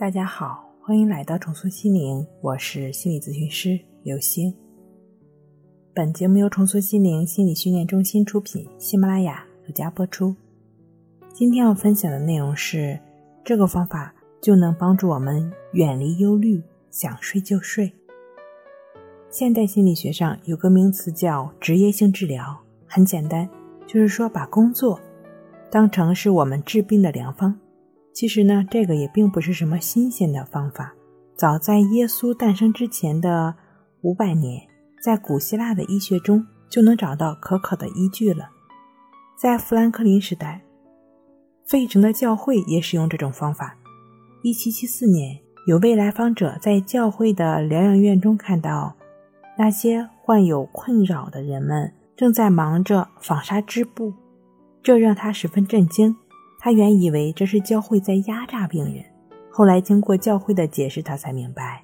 大家好，欢迎来到重塑心灵，我是心理咨询师刘星。本节目由重塑心灵心理训练中心出品，喜马拉雅独家播出。今天要分享的内容是：这个方法就能帮助我们远离忧虑，想睡就睡。现代心理学上有个名词叫职业性治疗，很简单，就是说把工作当成是我们治病的良方。其实呢，这个也并不是什么新鲜的方法。早在耶稣诞生之前的五百年，在古希腊的医学中就能找到可考的依据了。在富兰克林时代，费城的教会也使用这种方法。一七七四年，有位来访者在教会的疗养院中看到那些患有困扰的人们正在忙着纺纱织布，这让他十分震惊。他原以为这是教会在压榨病人，后来经过教会的解释，他才明白，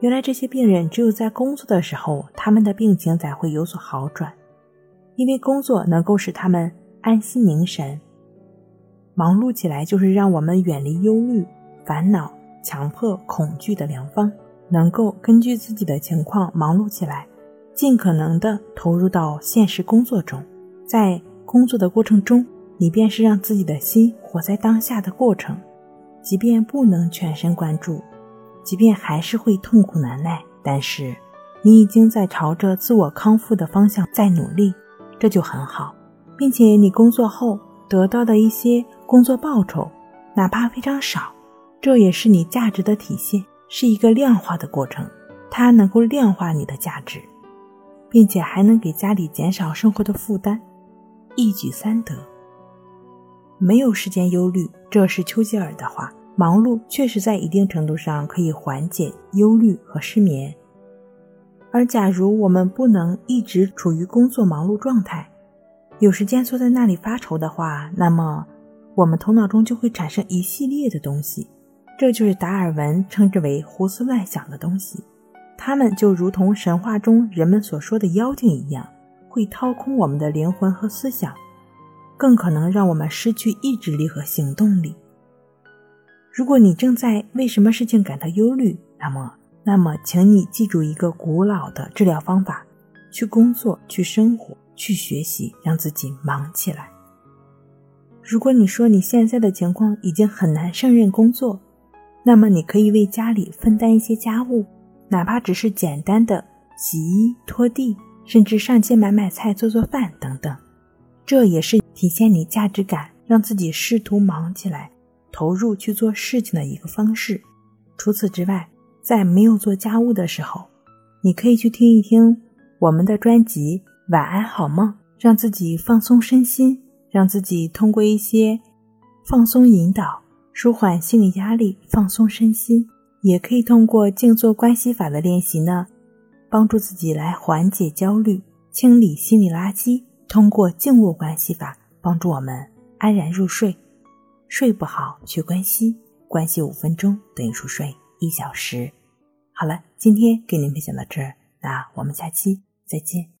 原来这些病人只有在工作的时候，他们的病情才会有所好转，因为工作能够使他们安心凝神。忙碌起来就是让我们远离忧虑、烦恼、强迫、恐惧的良方，能够根据自己的情况忙碌起来，尽可能的投入到现实工作中，在工作的过程中。你便是让自己的心活在当下的过程，即便不能全神贯注，即便还是会痛苦难耐，但是你已经在朝着自我康复的方向在努力，这就很好，并且你工作后得到的一些工作报酬，哪怕非常少，这也是你价值的体现，是一个量化的过程，它能够量化你的价值，并且还能给家里减少生活的负担，一举三得。没有时间忧虑，这是丘吉尔的话。忙碌确实在一定程度上可以缓解忧虑和失眠，而假如我们不能一直处于工作忙碌状态，有时间坐在那里发愁的话，那么我们头脑中就会产生一系列的东西，这就是达尔文称之为胡思乱想的东西。他们就如同神话中人们所说的妖精一样，会掏空我们的灵魂和思想。更可能让我们失去意志力和行动力。如果你正在为什么事情感到忧虑，那么，那么，请你记住一个古老的治疗方法：去工作，去生活，去学习，让自己忙起来。如果你说你现在的情况已经很难胜任工作，那么你可以为家里分担一些家务，哪怕只是简单的洗衣、拖地，甚至上街买买菜、做做饭等等。这也是体现你价值感，让自己试图忙起来，投入去做事情的一个方式。除此之外，在没有做家务的时候，你可以去听一听我们的专辑《晚安好梦》，让自己放松身心，让自己通过一些放松引导，舒缓心理压力，放松身心。也可以通过静坐关系法的练习呢，帮助自己来缓解焦虑，清理心理垃圾。通过静卧关系法帮助我们安然入睡，睡不好去关系，关系五分钟等于熟睡一小时。好了，今天给您分享到这儿，那我们下期再见。